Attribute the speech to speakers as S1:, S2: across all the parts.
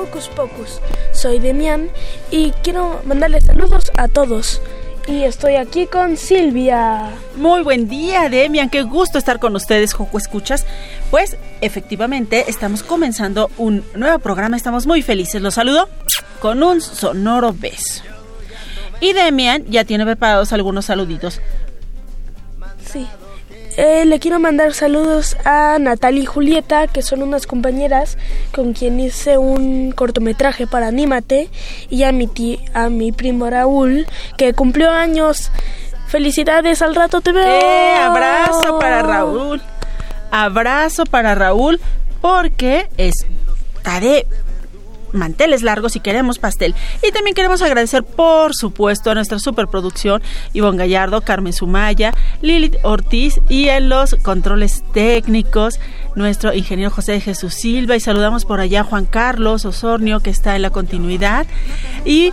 S1: Hocus Pocus. Soy Demian y quiero mandarles saludos a todos. Y estoy aquí con Silvia.
S2: Muy buen día, Demian. Qué gusto estar con ustedes, Joco Escuchas. Pues efectivamente estamos comenzando un nuevo programa. Estamos muy felices. Los saludo con un sonoro beso. Y Demian ya tiene preparados algunos saluditos.
S1: Sí. Eh, le quiero mandar saludos a Natalia y Julieta, que son unas compañeras con quien hice un cortometraje para Anímate, y a mi, a mi primo Raúl, que cumplió años. Felicidades, al rato te veo.
S2: Eh, abrazo para Raúl. Abrazo para Raúl, porque es de manteles largos y queremos pastel. Y también queremos agradecer, por supuesto, a nuestra superproducción, Ivonne Gallardo, Carmen Sumaya, Lilith Ortiz y en los controles técnicos, nuestro ingeniero José de Jesús Silva. Y saludamos por allá a Juan Carlos Osornio, que está en la continuidad. Y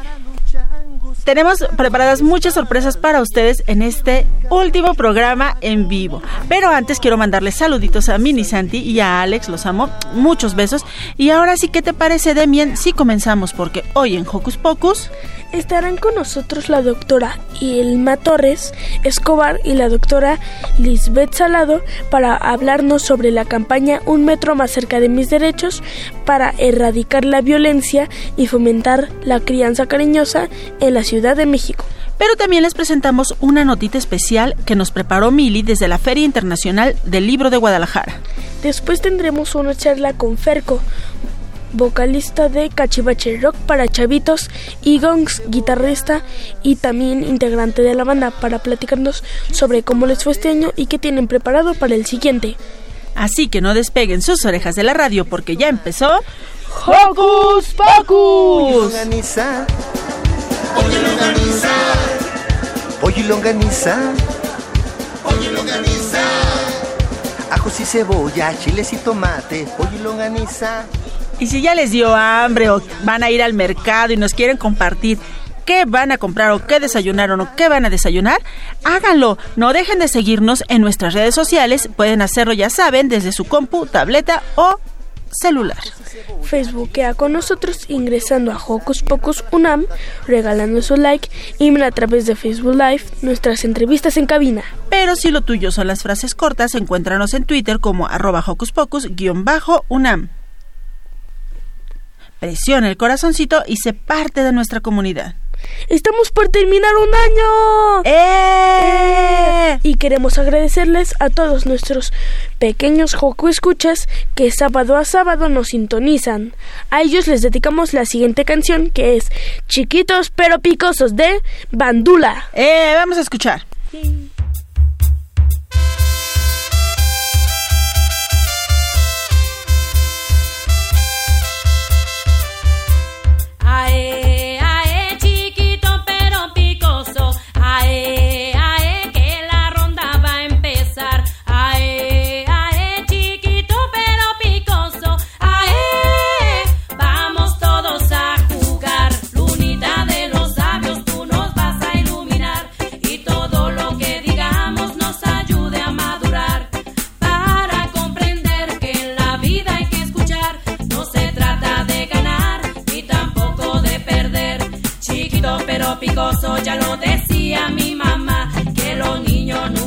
S2: tenemos preparadas muchas sorpresas para ustedes en este último programa en vivo. Pero antes quiero mandarles saluditos a Mini Santi y a Alex, los amo, muchos besos. Y ahora sí, ¿qué te parece, Demien? Si comenzamos, porque hoy en Hocus Pocus
S1: estarán con nosotros la doctora Ilma Torres Escobar y la doctora Lisbeth Salado para hablarnos sobre la campaña Un metro más cerca de mis derechos para erradicar la violencia y fomentar la crianza cariñosa en la ciudad de México.
S2: Pero también les presentamos una notita especial que nos preparó Mili desde la Feria Internacional del Libro de Guadalajara.
S1: Después tendremos una charla con Ferco, vocalista de Cachivache Rock para Chavitos, y Gongs, guitarrista y también integrante de la banda, para platicarnos sobre cómo les fue este año y qué tienen preparado para el siguiente.
S2: Así que no despeguen sus orejas de la radio porque ya empezó Hocus Pocus.
S3: Pollo longaniza. Pollo y longaniza. Pollo y longaniza. Ajos y cebolla, chiles y tomate. Pollo y longaniza.
S2: Y si ya les dio hambre o van a ir al mercado y nos quieren compartir qué van a comprar o qué desayunaron o qué van a desayunar, háganlo. No dejen de seguirnos en nuestras redes sociales. Pueden hacerlo, ya saben, desde su compu, tableta o celular.
S1: Facebookea con nosotros ingresando a Hocus Pocus Unam, regalando su like y a través de Facebook Live nuestras entrevistas en cabina.
S2: Pero si lo tuyo son las frases cortas, encuéntranos en Twitter como arroba Hocus Pocus-Unam. Presiona el corazoncito y sé parte de nuestra comunidad.
S1: Estamos por terminar un año.
S2: ¡Eh!
S1: Y queremos agradecerles a todos nuestros pequeños Joco Escuchas que sábado a sábado nos sintonizan. A ellos les dedicamos la siguiente canción que es Chiquitos pero picosos de Bandula.
S2: ¡Eh! Vamos a escuchar.
S4: y ya lo decía mi mamá, que los niños no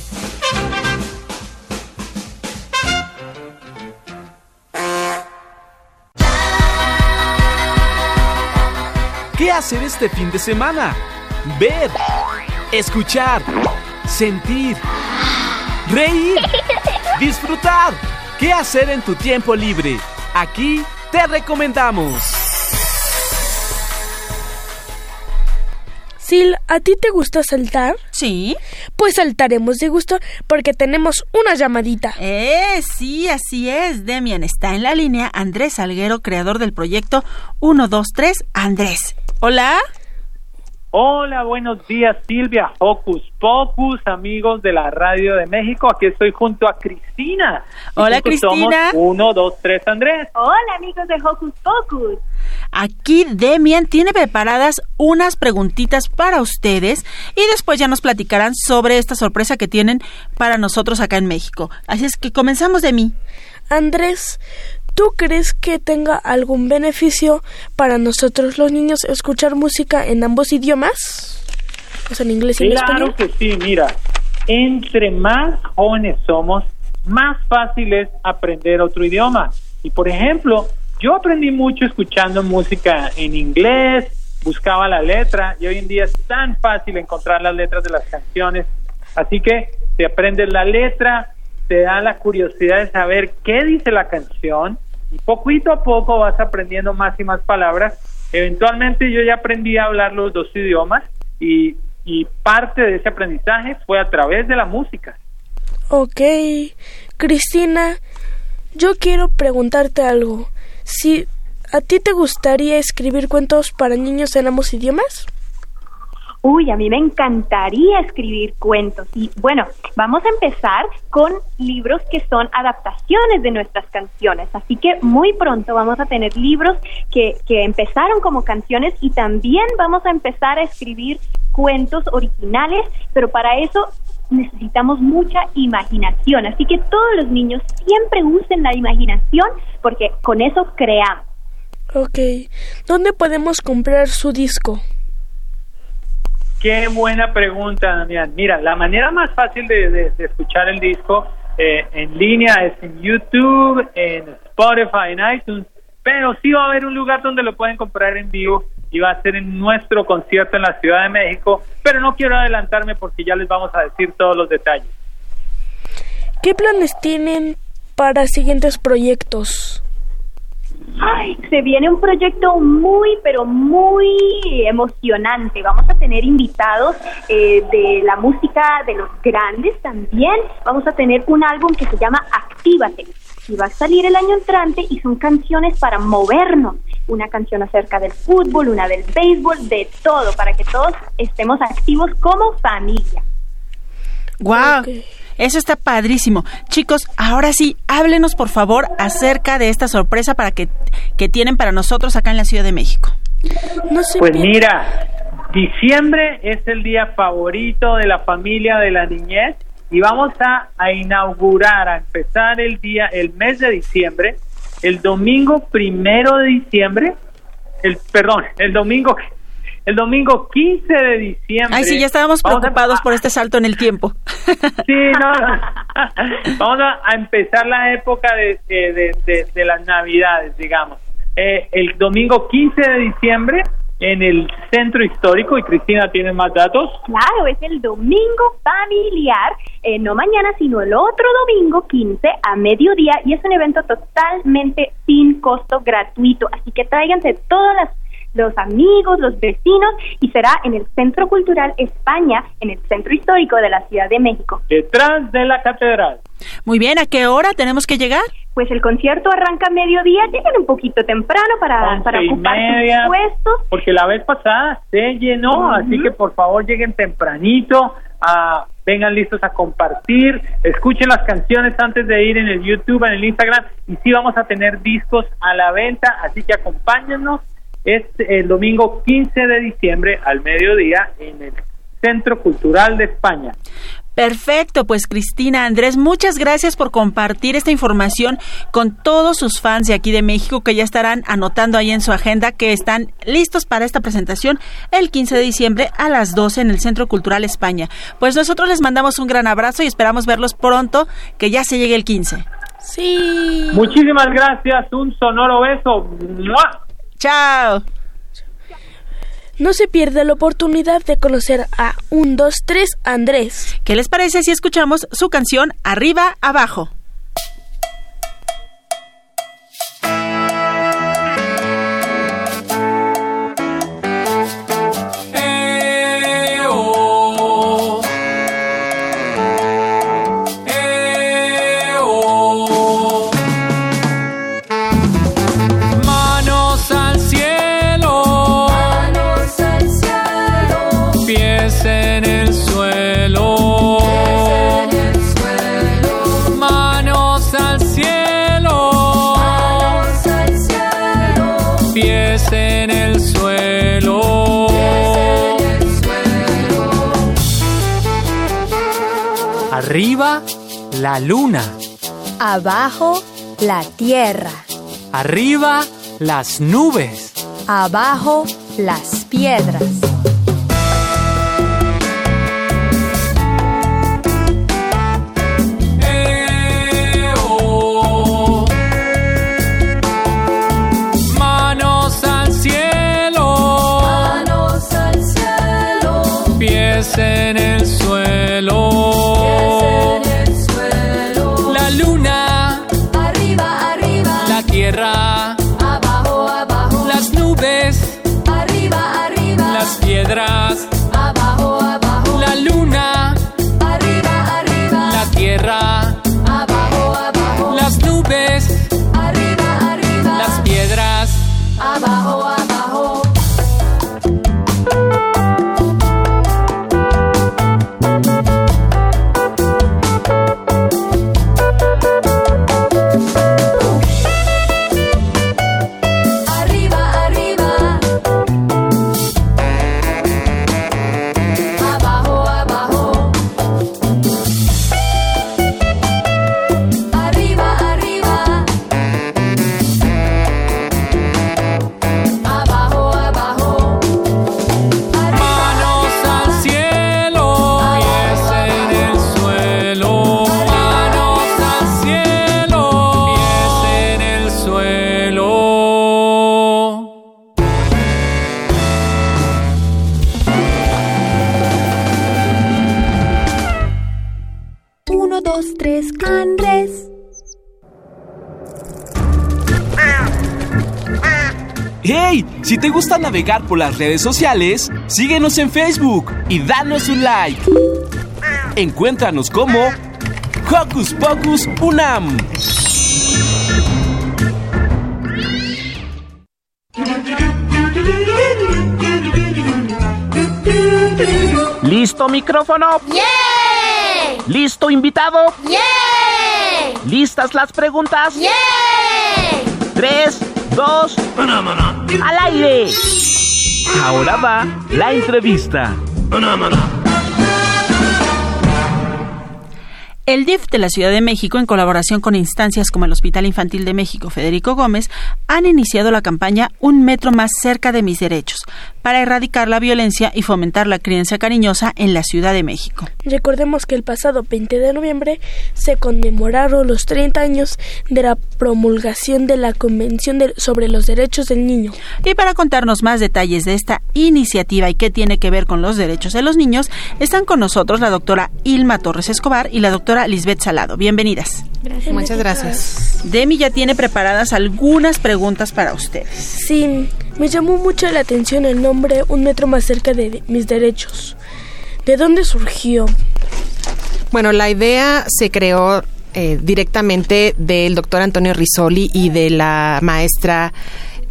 S5: Hacer este fin de semana? Ver, escuchar, sentir, reír, disfrutar. ¿Qué hacer en tu tiempo libre? Aquí te recomendamos.
S1: Sil, ¿a ti te gusta saltar?
S2: Sí.
S1: Pues saltaremos de gusto porque tenemos una llamadita.
S2: Eh, sí, así es. Demian está en la línea Andrés Salguero, creador del proyecto 123 Andrés. Hola.
S6: Hola, buenos días Silvia, Hocus Pocus, amigos de la Radio de México. Aquí estoy junto a Cristina.
S2: Hola Cristina.
S6: uno, dos, tres, Andrés.
S7: Hola amigos de Hocus Pocus.
S2: Aquí Demian tiene preparadas unas preguntitas para ustedes y después ya nos platicarán sobre esta sorpresa que tienen para nosotros acá en México. Así es que comenzamos de mí.
S1: Andrés, ¿Tú crees que tenga algún beneficio para nosotros los niños escuchar música en ambos idiomas? O sea, en inglés y en
S6: español. Claro que sí, mira. Entre más jóvenes somos, más fácil es aprender otro idioma. Y por ejemplo, yo aprendí mucho escuchando música en inglés, buscaba la letra y hoy en día es tan fácil encontrar las letras de las canciones. Así que te aprendes la letra, te da la curiosidad de saber qué dice la canción y poquito a poco vas aprendiendo más y más palabras. Eventualmente yo ya aprendí a hablar los dos idiomas y, parte de ese aprendizaje fue a través de la música.
S1: Ok, Cristina, yo quiero preguntarte algo. Si a ti te gustaría escribir cuentos para niños en ambos idiomas?
S7: Uy, a mí me encantaría escribir cuentos. Y bueno, vamos a empezar con libros que son adaptaciones de nuestras canciones. Así que muy pronto vamos a tener libros que, que empezaron como canciones y también vamos a empezar a escribir cuentos originales, pero para eso necesitamos mucha imaginación. Así que todos los niños siempre usen la imaginación porque con eso creamos.
S1: Ok, ¿dónde podemos comprar su disco?
S6: Qué buena pregunta, Damián. Mira, la manera más fácil de, escuchar el disco eh, en línea es en YouTube, en Spotify, en iTunes, pero sí va a haber un lugar donde lo pueden comprar en vivo y va a ser en nuestro concierto en la Ciudad de México, pero no quiero adelantarme porque ya les vamos a decir todos los detalles.
S1: ¿Qué planes tienen para siguientes proyectos?
S7: Ay, se viene un proyecto muy, pero muy emocionante. Vamos a tener invitados eh, de la música de los grandes también. Vamos a tener un álbum que se llama Actívate. Y va a salir el año entrante y son canciones para movernos. Una canción acerca del fútbol, una del béisbol, de todo, para que todos estemos activos como familia.
S2: ¡Guau! Eso está padrísimo. Chicos, ahora sí, háblenos por favor acerca de esta sorpresa para que, que tienen para nosotros acá en la Ciudad de México.
S6: pues mira, diciembre es el día favorito de la familia de la niñez y vamos a, a inaugurar, a empezar el día, el mes de diciembre, el domingo primero de diciembre, el perdón, el domingo el domingo 15 de diciembre.
S2: Ay, sí, ya estábamos preocupados por este salto en el tiempo.
S6: Sí, no, vamos a, empezar la época de, de, las Navidades, digamos. Eh, el domingo 15 de diciembre en el centro histórico y Cristina tiene más datos.
S7: Claro, es el domingo familiar, eh, no mañana, sino el otro domingo 15 a mediodía y es un evento totalmente sin costo gratuito, así que tráiganse todas las los amigos, los vecinos y será en el Centro Cultural España, en el Centro Histórico de la Ciudad de México.
S6: Detrás de la catedral.
S2: Muy bien, ¿a qué hora tenemos que llegar?
S7: Pues el concierto arranca a mediodía, lleguen un poquito temprano para, para ocupar sus puestos.
S6: Porque la vez pasada se llenó, así que por favor lleguen tempranito, a, vengan listos a compartir, escuchen las canciones antes de ir en el YouTube, en el Instagram, y sí vamos a tener discos a la venta, así que acompáñennos es el domingo 15 de diciembre al mediodía en el Centro Cultural de España.
S2: Perfecto, pues Cristina Andrés, muchas gracias por compartir esta información con todos sus fans de aquí de México que ya estarán anotando ahí en su agenda que están listos para esta presentación el 15 de diciembre a las 12 en el Centro Cultural España. Pues nosotros les mandamos un gran abrazo y esperamos verlos pronto, que ya se llegue el 15.
S1: Sí.
S6: Muchísimas gracias, un sonoro beso.
S2: Chao.
S1: No se pierda la oportunidad de conocer a un, dos, tres Andrés.
S2: ¿Qué les parece si escuchamos su canción Arriba, Abajo?
S8: Arriba, la luna.
S9: Abajo, la tierra.
S8: Arriba, las nubes.
S9: Abajo, las piedras.
S5: Si te gusta navegar por las redes sociales, síguenos en Facebook y danos un like. Encuéntranos como Hocus Pocus Unam.
S10: ¿Listo micrófono?
S4: ¡Yeah!
S10: ¿Listo invitado?
S4: ¡Yeah!
S10: ¿Listas las preguntas?
S4: ¡Yeah!
S10: Tres, dos, al aire.
S5: Ahora va la entrevista.
S2: El DIF de la Ciudad de México, en colaboración con instancias como el Hospital Infantil de México Federico Gómez, han iniciado la campaña Un metro más cerca de mis derechos, para erradicar la violencia y fomentar la crianza cariñosa en la Ciudad de México.
S1: Recordemos que el pasado 20 de noviembre se conmemoraron los 30 años de la promulgación de la Convención de- sobre los Derechos del Niño.
S2: Y para contarnos más detalles de esta iniciativa y qué tiene que ver con los derechos de los niños, están con nosotros la doctora Ilma Torres Escobar y la doctora Lisbeth Salado. Bienvenidas.
S11: Muchas gracias.
S2: Demi ya tiene preparadas algunas preguntas para ustedes.
S1: Sí, me llamó mucho la atención el nombre Un metro más cerca de de mis derechos. ¿De dónde surgió?
S11: Bueno, la idea se creó eh, directamente del doctor Antonio Risoli y de la maestra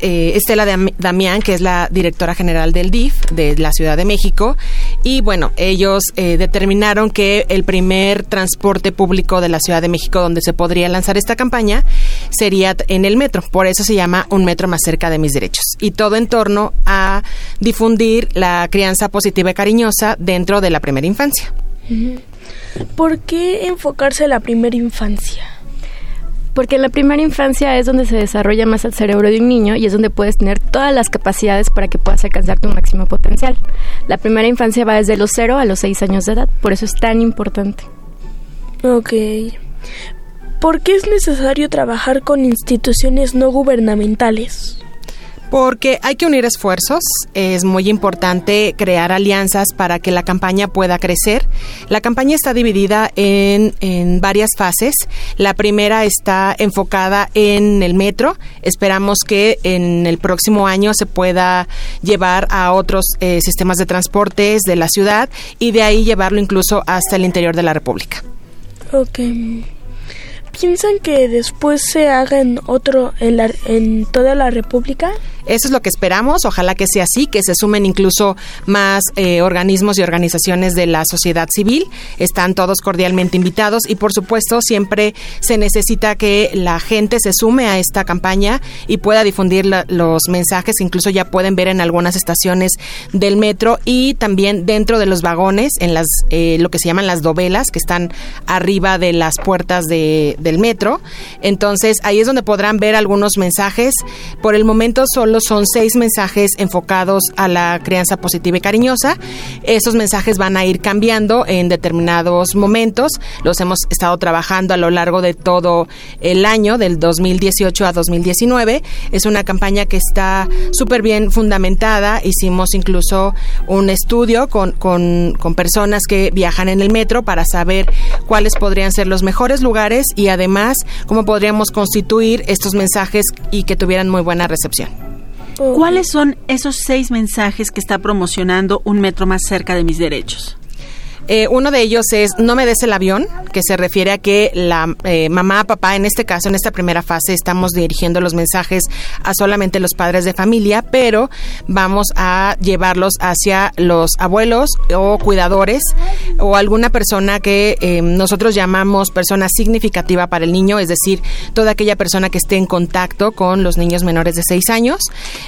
S11: eh, Estela Dam- Damián, que es la directora general del DIF de la Ciudad de México. Y bueno, ellos eh, determinaron que el primer transporte público de la Ciudad de México donde se podría lanzar esta campaña sería en el metro. Por eso se llama Un metro más cerca de mis derechos. Y todo en torno a difundir la crianza positiva y cariñosa dentro de la primera infancia.
S1: ¿Por qué enfocarse en la primera infancia?
S12: Porque en la primera infancia es donde se desarrolla más el cerebro de un niño y es donde puedes tener todas las capacidades para que puedas alcanzar tu máximo potencial. La primera infancia va desde los 0 a los 6 años de edad, por eso es tan importante.
S1: Ok. ¿Por qué es necesario trabajar con instituciones no gubernamentales?
S11: Porque hay que unir esfuerzos, es muy importante crear alianzas para que la campaña pueda crecer. La campaña está dividida en, varias fases. La primera está enfocada en el metro. Esperamos que en el próximo año se pueda llevar a otros eh, sistemas de transportes de la ciudad y de ahí llevarlo incluso hasta el interior de la República.
S1: Ok. ¿Piensan que después se haga en otro en, la- en toda la República?
S11: Eso es lo que esperamos, ojalá que sea así, que se sumen incluso más eh, organismos y organizaciones de la sociedad civil. Están todos cordialmente invitados y por supuesto siempre se necesita que la gente se sume a esta campaña y pueda difundir los mensajes incluso ya pueden ver en algunas estaciones del metro y también dentro de los vagones, en las eh, lo que se llaman las dovelas que están arriba de las puertas de- del metro. Entonces ahí es donde podrán ver algunos mensajes. Por el momento solo son seis mensajes enfocados a la crianza positiva y cariñosa. Esos mensajes van a ir cambiando en determinados momentos. Los hemos estado trabajando a lo largo de todo el año, del 2018 a 2019. Es una campaña que está súper bien fundamentada. Hicimos incluso un estudio con, con, personas que viajan en el metro para saber cuáles podrían ser los mejores lugares y además cómo podríamos constituir estos mensajes y que tuvieran muy buena recepción.
S2: ¿Cuáles son esos seis mensajes que está promocionando un metro más cerca de mis derechos?
S11: Eh, uno de ellos es No me des el avión, que se refiere a que la eh, mamá, papá, en este caso, en esta primera fase, estamos dirigiendo los mensajes a solamente los padres de familia, pero vamos a llevarlos hacia los abuelos o cuidadores o alguna persona que eh, nosotros llamamos persona significativa para el niño, es decir, toda aquella persona que esté en contacto con los niños menores de 6 años.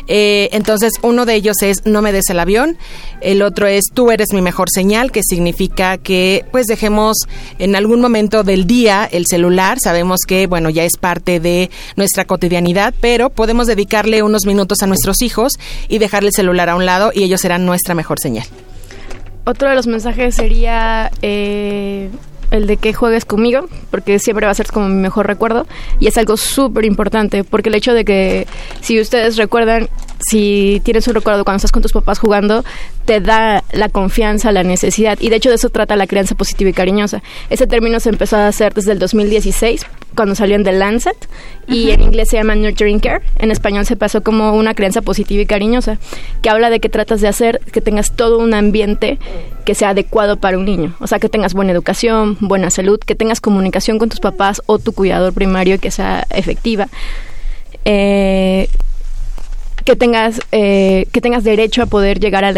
S11: Eh, entonces, uno de ellos es No me des el avión, el otro es Tú eres mi mejor señal, que significa que pues dejemos en algún momento del día el celular. Sabemos que, bueno, ya es parte de nuestra cotidianidad, pero podemos dedicarle unos minutos a nuestros hijos y dejarle el celular a un lado y ellos serán nuestra mejor señal.
S12: Otro de los mensajes sería eh, el de que juegues conmigo, porque siempre va a ser como mi mejor recuerdo. Y es algo súper importante, porque el hecho de que, si ustedes recuerdan, si tienes un recuerdo cuando estás con tus papás jugando, te da la confianza, la necesidad. Y de hecho de eso trata la crianza positiva y cariñosa. Ese término se empezó a hacer desde el 2016, cuando salió en The Lancet, y en inglés se llama Nurturing Care. En español se pasó como una crianza positiva y cariñosa, que habla de que tratas de hacer que tengas todo un ambiente que sea adecuado para un niño. O sea, que tengas buena educación, buena salud, que tengas comunicación con tus papás o tu cuidador primario que sea efectiva. Eh, que tengas eh, que tengas derecho a poder llegar a,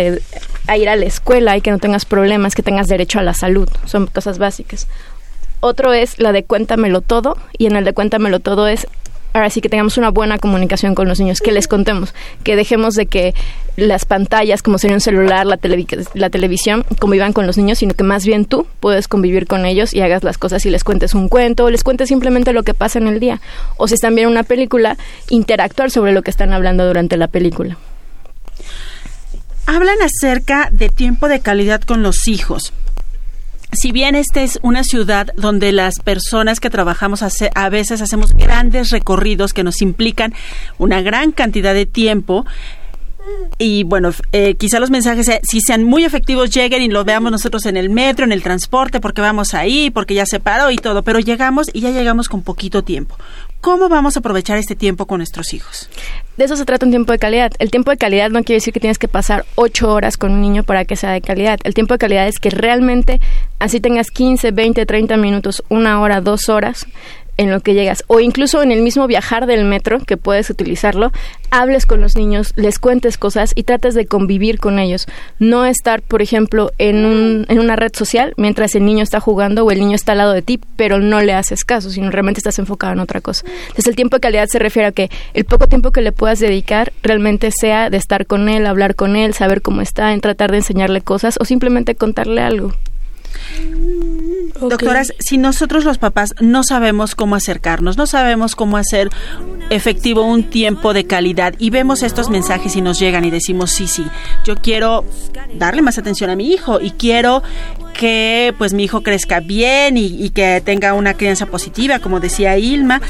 S12: ir a la escuela y que no tengas problemas, que tengas derecho a la salud, son cosas básicas. Otro es la de cuéntamelo todo y en el de cuéntamelo todo es ahora sí que tengamos una buena comunicación con los niños, que les contemos, que dejemos de que las pantallas, como sería un celular, la, televi- la televisión, convivan con los niños, sino que más bien tú puedes convivir con ellos y hagas las cosas y les cuentes un cuento o les cuentes simplemente lo que pasa en el día. O si están viendo una película, interactuar sobre lo que están hablando durante la película.
S2: Hablan acerca de tiempo de calidad con los hijos. Si bien esta es una ciudad donde las personas que trabajamos a veces hacemos grandes recorridos que nos implican una gran cantidad de tiempo, y bueno, eh, quizá los mensajes, si sean muy efectivos, lleguen y los veamos nosotros en el metro, en el transporte, porque vamos ahí, porque ya se paró y todo, pero llegamos y ya llegamos con poquito tiempo. ¿Cómo vamos a aprovechar este tiempo con nuestros hijos?
S12: De eso se trata un tiempo de calidad. El tiempo de calidad no quiere decir que tienes que pasar ocho horas con un niño para que sea de calidad. El tiempo de calidad es que realmente, así tengas 15, 20, 30 minutos, una hora, dos horas, en lo que llegas. O incluso en el mismo viajar del metro, que puedes utilizarlo, hables con los niños, les cuentes cosas y trates de convivir con ellos. No estar, por ejemplo, en, un, en una red social mientras el niño está jugando o el niño está al lado de ti, pero no le haces caso, sino realmente estás enfocado en otra cosa. Entonces el tiempo de calidad se refiere a que el poco tiempo que le puedas dedicar realmente sea de estar con él, hablar con él, saber cómo está, en tratar de enseñarle cosas o simplemente contarle algo.
S2: Doctoras, si nosotros los papás no sabemos cómo acercarnos, no sabemos cómo hacer efectivo un tiempo de calidad y vemos estos mensajes y nos llegan y decimos, sí, sí, yo quiero darle más atención a mi hijo y quiero que pues mi hijo crezca bien y, y que tenga una crianza positiva, como decía Ilma,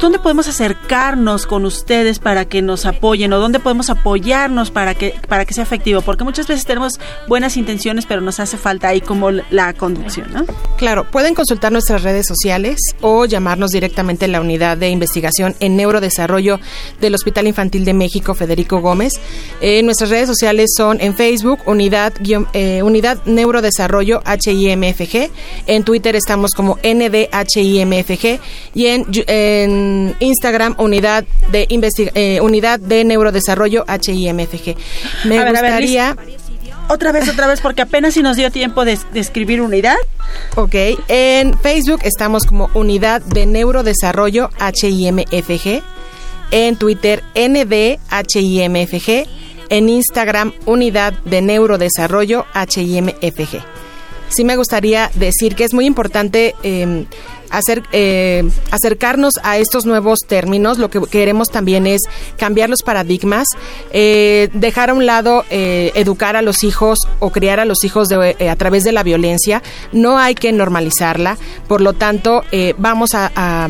S2: ¿dónde podemos acercarnos con ustedes para que nos apoyen o dónde podemos apoyarnos para que para que sea efectivo? Porque muchas veces tenemos buenas intenciones, pero nos hace falta ahí como la conducción, ¿no?
S11: Claro, pueden consultar nuestras redes sociales o llamarnos directamente a la unidad de investigación en neurodesarrollo del Hospital Infantil de México Federico Gómez. Eh, nuestras redes sociales son en Facebook Unidad eh, Unidad Neurodesarrollo HIMFG, en Twitter estamos como NDHIMFG y en, yu- en Instagram Unidad de investiga- eh, Unidad de Neurodesarrollo HIMFG. Me
S2: A ver, a ver,
S11: gustaría
S2: Otra vez, otra vez, porque apenas si nos dio tiempo de, de escribir unidad.
S11: Ok, en Facebook estamos como Unidad de Neurodesarrollo HIMFG, en Twitter NDHIMFG, en Instagram Unidad de Neurodesarrollo HIMFG. Sí me gustaría decir que es muy importante eh, hacer, eh, acercarnos a estos nuevos términos. Lo que queremos también es cambiar los paradigmas, eh, dejar a un lado eh, educar a los hijos o criar a los hijos de, eh, a través de la violencia. No hay que normalizarla. Por lo tanto, vamos a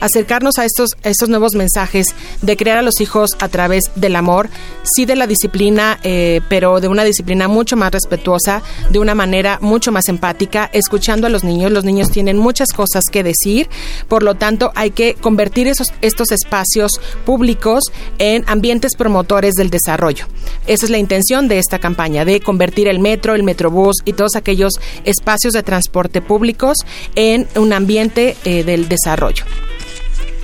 S11: acercarnos a estos, estos nuevos mensajes de crear a los hijos a través del amor, sí de la disciplina, eh, pero de una disciplina mucho más respetuosa, de una manera mucho más empática, escuchando a los niños. Los niños tienen muchas cosas que decir, por lo tanto hay que convertir esos, estos espacios públicos en ambientes promotores del desarrollo. Esa es la intención de esta campaña, de convertir el metro, el metrobús y todos aquellos espacios de transporte públicos en un ambiente eh, del desarrollo.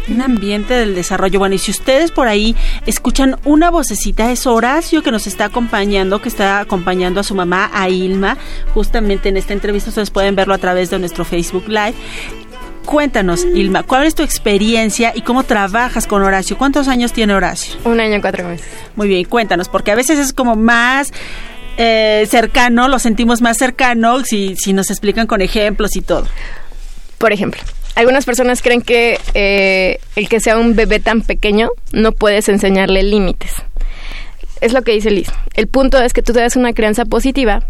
S2: Un ambiente del desarrollo. Bueno, y si ustedes por ahí escuchan una vocecita, es Horacio que nos está acompañando, que está acompañando a su mamá, a Ilma, justamente en esta entrevista. Ustedes pueden verlo a través de nuestro Facebook Live. Cuéntanos, Ilma, ¿cuál es tu experiencia y cómo trabajas con Horacio? ¿Cuántos años tiene Horacio?
S12: Un año, cuatro meses.
S2: Muy bien, cuéntanos, porque a veces es como más eh, cercano, lo sentimos más cercano si, si nos explican con ejemplos y todo.
S12: Por ejemplo, algunas personas creen que eh, el que sea un bebé tan pequeño no puedes enseñarle límites. Es lo que dice Liz. El punto es que tú te das una crianza positiva,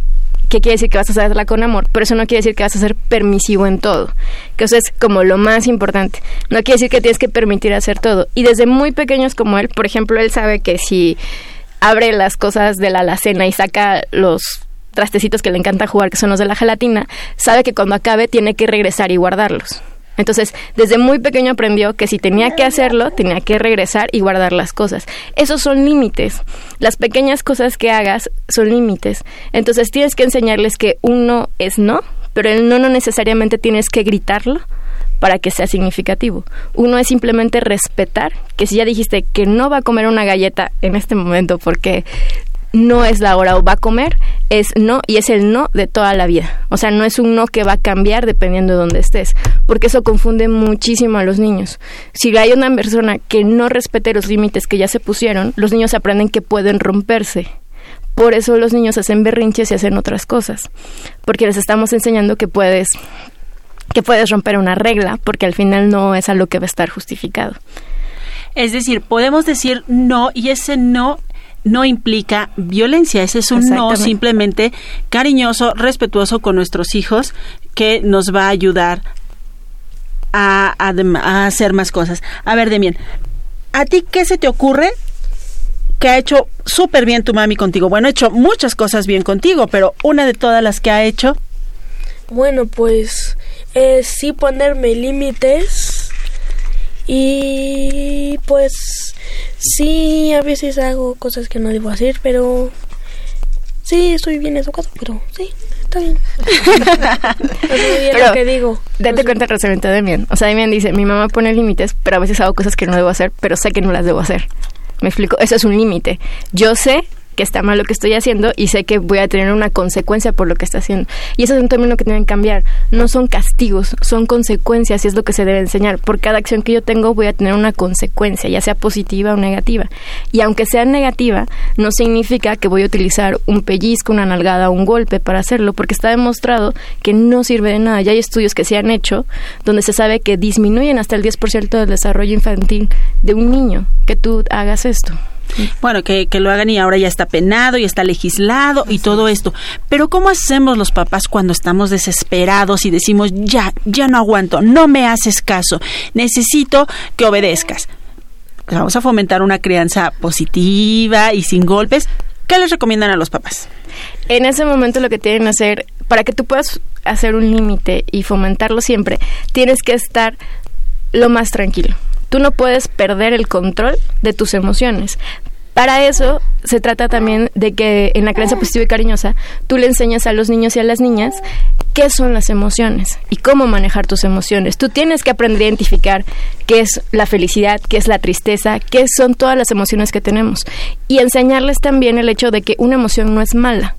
S12: que quiere decir que vas a hacerla con amor, pero eso no quiere decir que vas a ser permisivo en todo, que eso es como lo más importante. No quiere decir que tienes que permitir hacer todo. Y desde muy pequeños como él, por ejemplo, él sabe que si abre las cosas de la alacena y saca los trastecitos que le encanta jugar, que son los de la gelatina, sabe que cuando acabe tiene que regresar y guardarlos. Entonces, desde muy pequeño aprendió que si tenía que hacerlo, tenía que regresar y guardar las cosas. Esos son límites. Las pequeñas cosas que hagas son límites. Entonces, tienes que enseñarles que un no es no, pero el no no necesariamente tienes que gritarlo para que sea significativo. Uno es simplemente respetar que si ya dijiste que no va a comer una galleta en este momento porque no es la hora o va a comer, es no y es el no de toda la vida. O sea, no es un no que va a cambiar dependiendo de dónde estés, porque eso confunde muchísimo a los niños. Si hay una persona que no respete los límites que ya se pusieron, los niños aprenden que pueden romperse. Por eso los niños hacen berrinches y hacen otras cosas, porque les estamos enseñando que puedes que puedes romper una regla, porque al final no es algo que va a estar justificado.
S2: Es decir, podemos decir no y ese no no implica violencia, ese es un no simplemente cariñoso, respetuoso con nuestros hijos que nos va a ayudar a, a hacer más cosas. A ver, Demien, ¿a ti qué se te ocurre que ha hecho súper bien tu mami contigo? Bueno, ha hecho muchas cosas bien contigo, pero una de todas las que ha hecho,
S1: Bueno, pues eh, sí ponerme límites y pues sí a veces hago cosas que no debo hacer, pero sí, estoy bien educado, pero sí, está bien. Pero, lo que digo.
S12: Date cuenta del razonamiento de Demian. O sea, Demian dice, mi mamá pone límites, pero a veces hago cosas que no debo hacer, pero sé que no las debo hacer. ¿Me explico? Eso es un límite. Yo sé que está mal lo que estoy haciendo y sé que voy a tener una consecuencia por lo que está haciendo. Y eso es un término que tienen que cambiar. No son castigos, son consecuencias y es lo que se debe enseñar. Por cada acción que yo tengo voy a tener una consecuencia, ya sea positiva o negativa. Y aunque sea negativa, no significa que voy a utilizar un pellizco, una nalgada o un golpe para hacerlo, porque está demostrado que no sirve de nada. Ya hay estudios que se han hecho donde se sabe que disminuyen hasta el 10% del desarrollo infantil de un niño que tú hagas esto.
S2: Bueno, que, que lo hagan y ahora ya está penado y está legislado y todo esto. Pero ¿cómo hacemos los papás cuando estamos desesperados y decimos, ya, ya no aguanto, no me haces caso, necesito que obedezcas? Vamos a fomentar una crianza positiva y sin golpes. ¿Qué les recomiendan a los papás?
S12: En ese momento lo que tienen que hacer, para que tú puedas hacer un límite y fomentarlo siempre, tienes que estar lo más tranquilo. Tú no puedes perder el control de tus emociones. Para eso se trata también de que en la creencia positiva y cariñosa tú le enseñas a los niños y a las niñas qué son las emociones y cómo manejar tus emociones. Tú tienes que aprender a identificar qué es la felicidad, qué es la tristeza, qué son todas las emociones que tenemos y enseñarles también el hecho de que una emoción no es mala.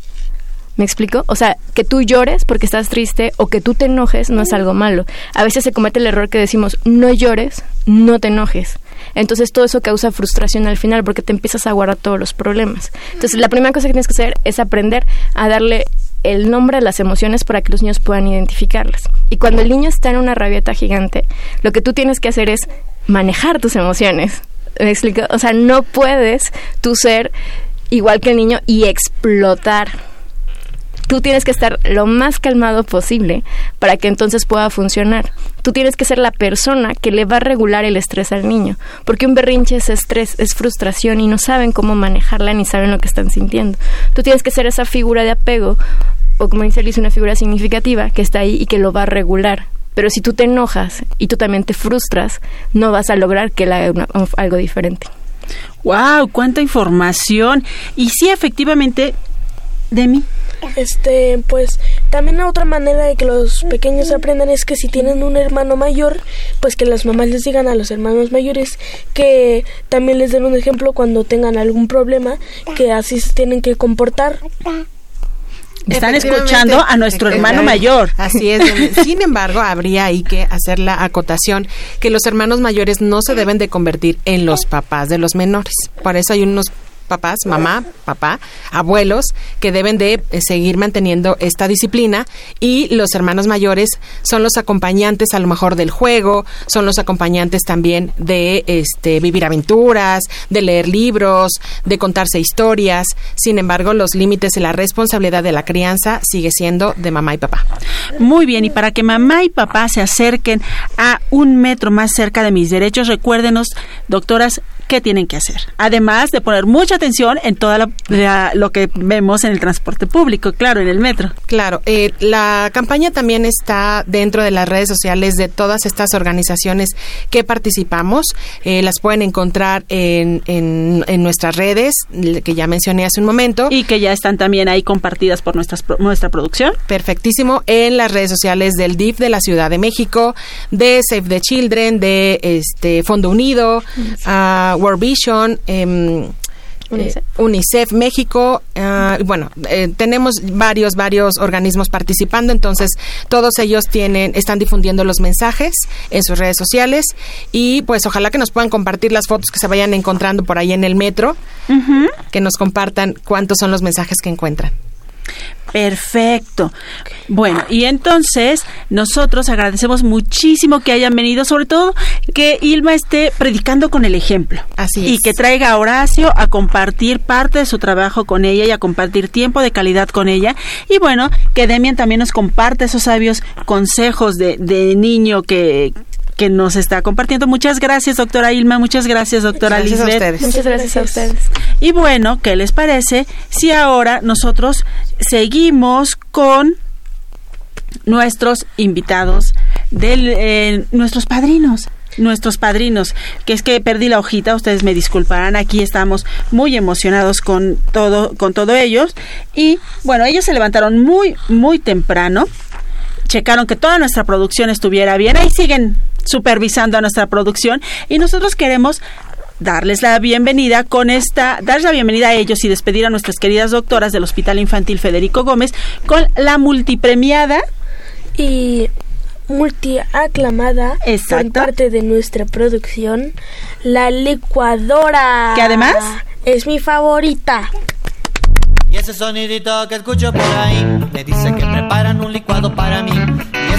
S12: ¿Me explico? O sea, que tú llores porque estás triste o que tú te enojes no es algo malo. A veces se comete el error que decimos, no llores, no te enojes. Entonces todo eso causa frustración al final porque te empiezas a guardar todos los problemas. Entonces la primera cosa que tienes que hacer es aprender a darle el nombre a las emociones para que los niños puedan identificarlas. Y cuando el niño está en una rabieta gigante, lo que tú tienes que hacer es manejar tus emociones. ¿Me explico? O sea, no puedes tú ser igual que el niño y explotar tú tienes que estar lo más calmado posible para que entonces pueda funcionar. Tú tienes que ser la persona que le va a regular el estrés al niño, porque un berrinche es estrés, es frustración y no saben cómo manejarla ni saben lo que están sintiendo. Tú tienes que ser esa figura de apego, o como dice Liz, una figura significativa que está ahí y que lo va a regular. Pero si tú te enojas y tú también te frustras, no vas a lograr que él haga algo diferente.
S2: ¡Wow! ¡Cuánta información! Y sí, efectivamente, Demi.
S1: Este, pues también la otra manera de que los pequeños aprendan es que si tienen un hermano mayor, pues que las mamás les digan a los hermanos mayores que también les den un ejemplo cuando tengan algún problema, que así se tienen que comportar.
S2: Están escuchando a nuestro hermano mayor.
S11: Así es. Sin embargo, habría ahí que hacer la acotación que los hermanos mayores no se deben de convertir en los papás de los menores. Por eso hay unos papás, mamá, papá, abuelos, que deben de eh, seguir manteniendo esta disciplina y los hermanos mayores son los acompañantes a lo mejor del juego, son los acompañantes también de este vivir aventuras, de leer libros, de contarse historias. Sin embargo, los límites y la responsabilidad de la crianza sigue siendo de mamá y papá.
S2: Muy bien, y para que mamá y papá se acerquen a un metro más cerca de mis derechos, recuérdenos, doctoras, qué tienen que hacer. Además de poner mucha atención en todo lo que vemos en el transporte público, claro, en el metro.
S11: Claro, eh, la campaña también está dentro de las redes sociales de todas estas organizaciones que participamos. Eh, las pueden encontrar en, en, en nuestras redes, que ya mencioné hace un momento.
S2: Y que ya están también ahí compartidas por nuestras, nuestra producción.
S11: Perfectísimo, en las redes sociales del DIF de la Ciudad de México, de Save the Children, de este Fondo Unido, World Vision, em,
S12: UNICEF.
S11: eh, UNICEF México, ah, bueno, eh, tenemos varios, varios organismos participando, entonces todos ellos tienen, están difundiendo los mensajes en sus redes sociales y pues ojalá que nos puedan compartir las fotos que se vayan encontrando por ahí en el metro, que nos compartan cuántos son los mensajes que encuentran.
S2: Perfecto. Bueno, y entonces nosotros agradecemos muchísimo que hayan venido, sobre todo que Ilma esté predicando con el ejemplo.
S11: Así
S2: Y
S11: es.
S2: que traiga a Horacio a compartir parte de su trabajo con ella y a compartir tiempo de calidad con ella. Y bueno, que Demian también nos comparte esos sabios consejos de, de niño que que nos está compartiendo. Muchas gracias, doctora Ilma. Muchas gracias, doctora
S11: Gracias a
S2: Lisbeth.
S11: ustedes.
S12: Muchas gracias a ustedes.
S2: Y bueno, ¿qué les parece si ahora nosotros seguimos con nuestros invitados, del, eh, nuestros padrinos? nuestros padrinos, que es que perdí la hojita, ustedes me disculparán, aquí estamos muy emocionados con todo, con todo ellos. Y bueno, ellos se levantaron muy, muy temprano, checaron que toda nuestra producción estuviera bien, ahí siguen supervisando a nuestra producción y nosotros queremos darles la bienvenida con esta, darles la bienvenida a ellos y despedir a nuestras queridas doctoras del Hospital Infantil Federico Gómez con la multipremiada
S1: y multiaclamada por parte de nuestra producción, la licuadora.
S2: Que además
S1: es mi favorita.
S13: Y ese sonidito que escucho por ahí me dice que preparan un licuado para mí.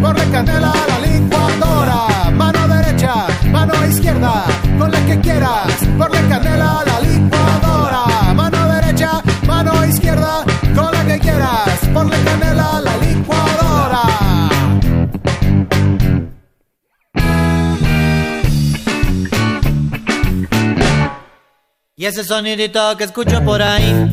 S14: Ponle canela a la licuadora. Mano derecha, mano izquierda, con la que quieras. Ponle canela a la licuadora. Mano derecha, mano izquierda, con la que quieras. Ponle canela a la licuadora.
S13: Y ese sonidito que escucho por ahí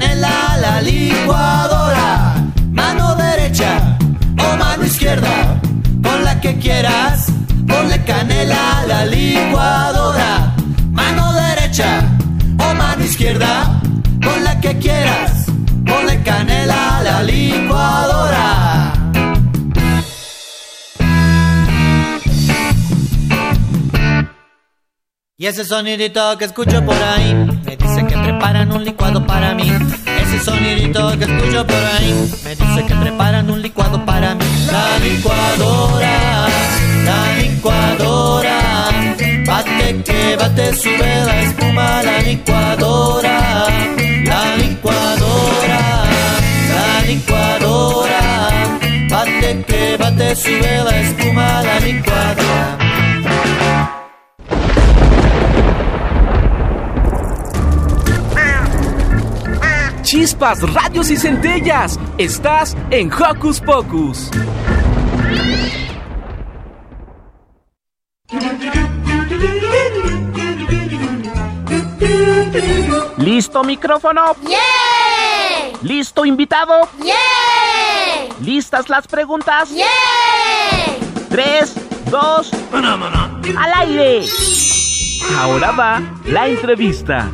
S13: Canela a la licuadora. Mano derecha o mano izquierda, con la que quieras. Ponle canela a la licuadora. Mano derecha o mano izquierda, con la que quieras. Ponle canela a la licuadora. Y ese sonidito que escucho por ahí un licuado para mí. Ese sonidito que escucho por ahí me dice que preparan un licuado para mí. La licuadora, la licuadora. Bate que bate, sube la espuma, la licuadora. La licuadora, la licuadora. Bate que bate, sube la espuma, la licuadora.
S5: Chispas, radios y centellas. Estás en Hocus Pocus.
S10: ¿Listo micrófono? ¿Listo invitado? ¿Listas las preguntas? Tres, dos, al aire.
S5: Ahora va la entrevista.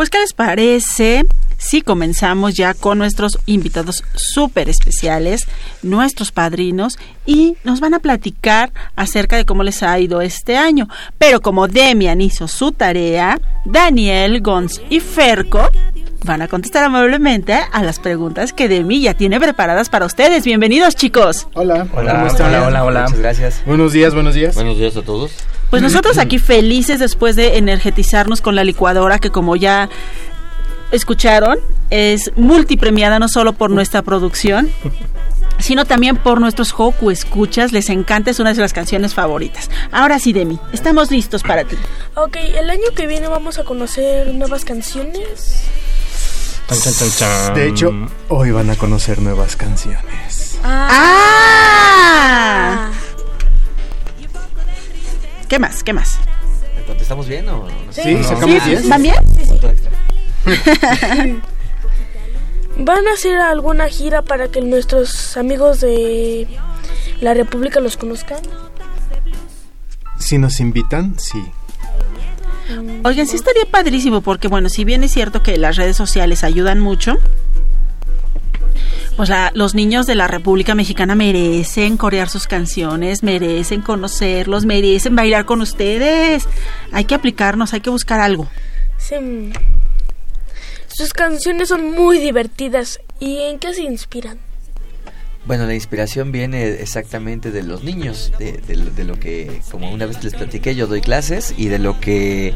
S2: Pues, ¿qué les parece si comenzamos ya con nuestros invitados súper especiales, nuestros padrinos, y nos van a platicar acerca de cómo les ha ido este año? Pero como Demian hizo su tarea, Daniel, Gons y Ferco van a contestar amablemente a las preguntas que Demi ya tiene preparadas para ustedes. Bienvenidos, chicos.
S14: Hola.
S15: Hola,
S14: ¿Cómo están?
S15: hola, hola, hola. Muchas gracias.
S14: Buenos días, buenos días.
S15: Buenos días a todos.
S2: Pues nosotros aquí felices después de energetizarnos con la licuadora que como ya escucharon es multipremiada no solo por nuestra producción, sino también por nuestros Hoku escuchas. Les encanta, es una de las canciones favoritas. Ahora sí, Demi, estamos listos para ti.
S1: Ok, el año que viene vamos a conocer nuevas canciones.
S16: De hecho, hoy van a conocer nuevas canciones.
S2: ¡Ah! ¿Qué más? ¿Qué más?
S17: ¿Contestamos bien o no?
S16: Sí, sacamos 10.
S2: ¿Van bien?
S1: ¿Van a hacer alguna gira para que nuestros amigos de la República los conozcan?
S16: Si nos invitan, sí.
S2: Oigan, sí estaría padrísimo porque, bueno, si bien es cierto que las redes sociales ayudan mucho, pues la- los niños de la República Mexicana merecen corear sus canciones, merecen conocerlos, merecen bailar con ustedes. Hay que aplicarnos, hay que buscar algo.
S1: Sí. Sus canciones son muy divertidas. ¿Y en qué se inspiran?
S17: Bueno, la inspiración viene exactamente de los niños, de, de lo- de lo que, como una vez les platiqué, yo doy clases y de lo que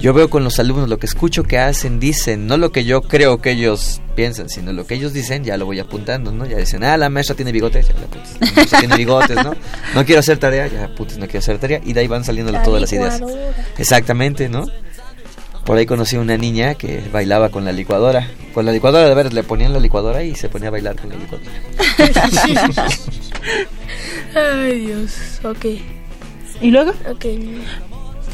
S17: yo veo con los alumnos, lo que escucho que hacen, dicen, no lo que yo creo que ellos piensan, sino lo que ellos dicen, ya lo voy apuntando, ¿no? Ya dicen, ah, la maestra tiene bigotes, ya la apuntas. La maestra tiene bigotes, ¿no? No quiero hacer tarea, ya apuntes, no quiero hacer tarea, y de ahí van saliendo todas las ideas. Exactamente, ¿no? Por ahí conocí a una niña que bailaba con la licuadora. Con la licuadora, de veras, le ponían la licuadora y se ponía a bailar con la licuadora.
S1: Ay, Dios. Ok.
S2: ¿Y luego?
S1: Ok.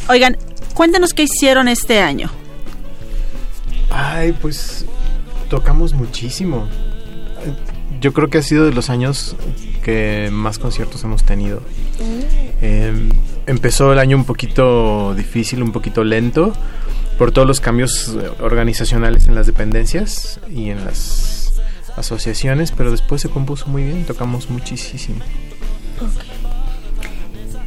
S2: Oigan, cuéntanos qué hicieron este año.
S16: Ay, pues tocamos muchísimo. Yo creo que ha sido de los años que más conciertos hemos tenido. Eh, empezó el año un poquito difícil, un poquito lento, por todos los cambios organizacionales en las dependencias y en las asociaciones, pero después se compuso muy bien, tocamos muchísimo.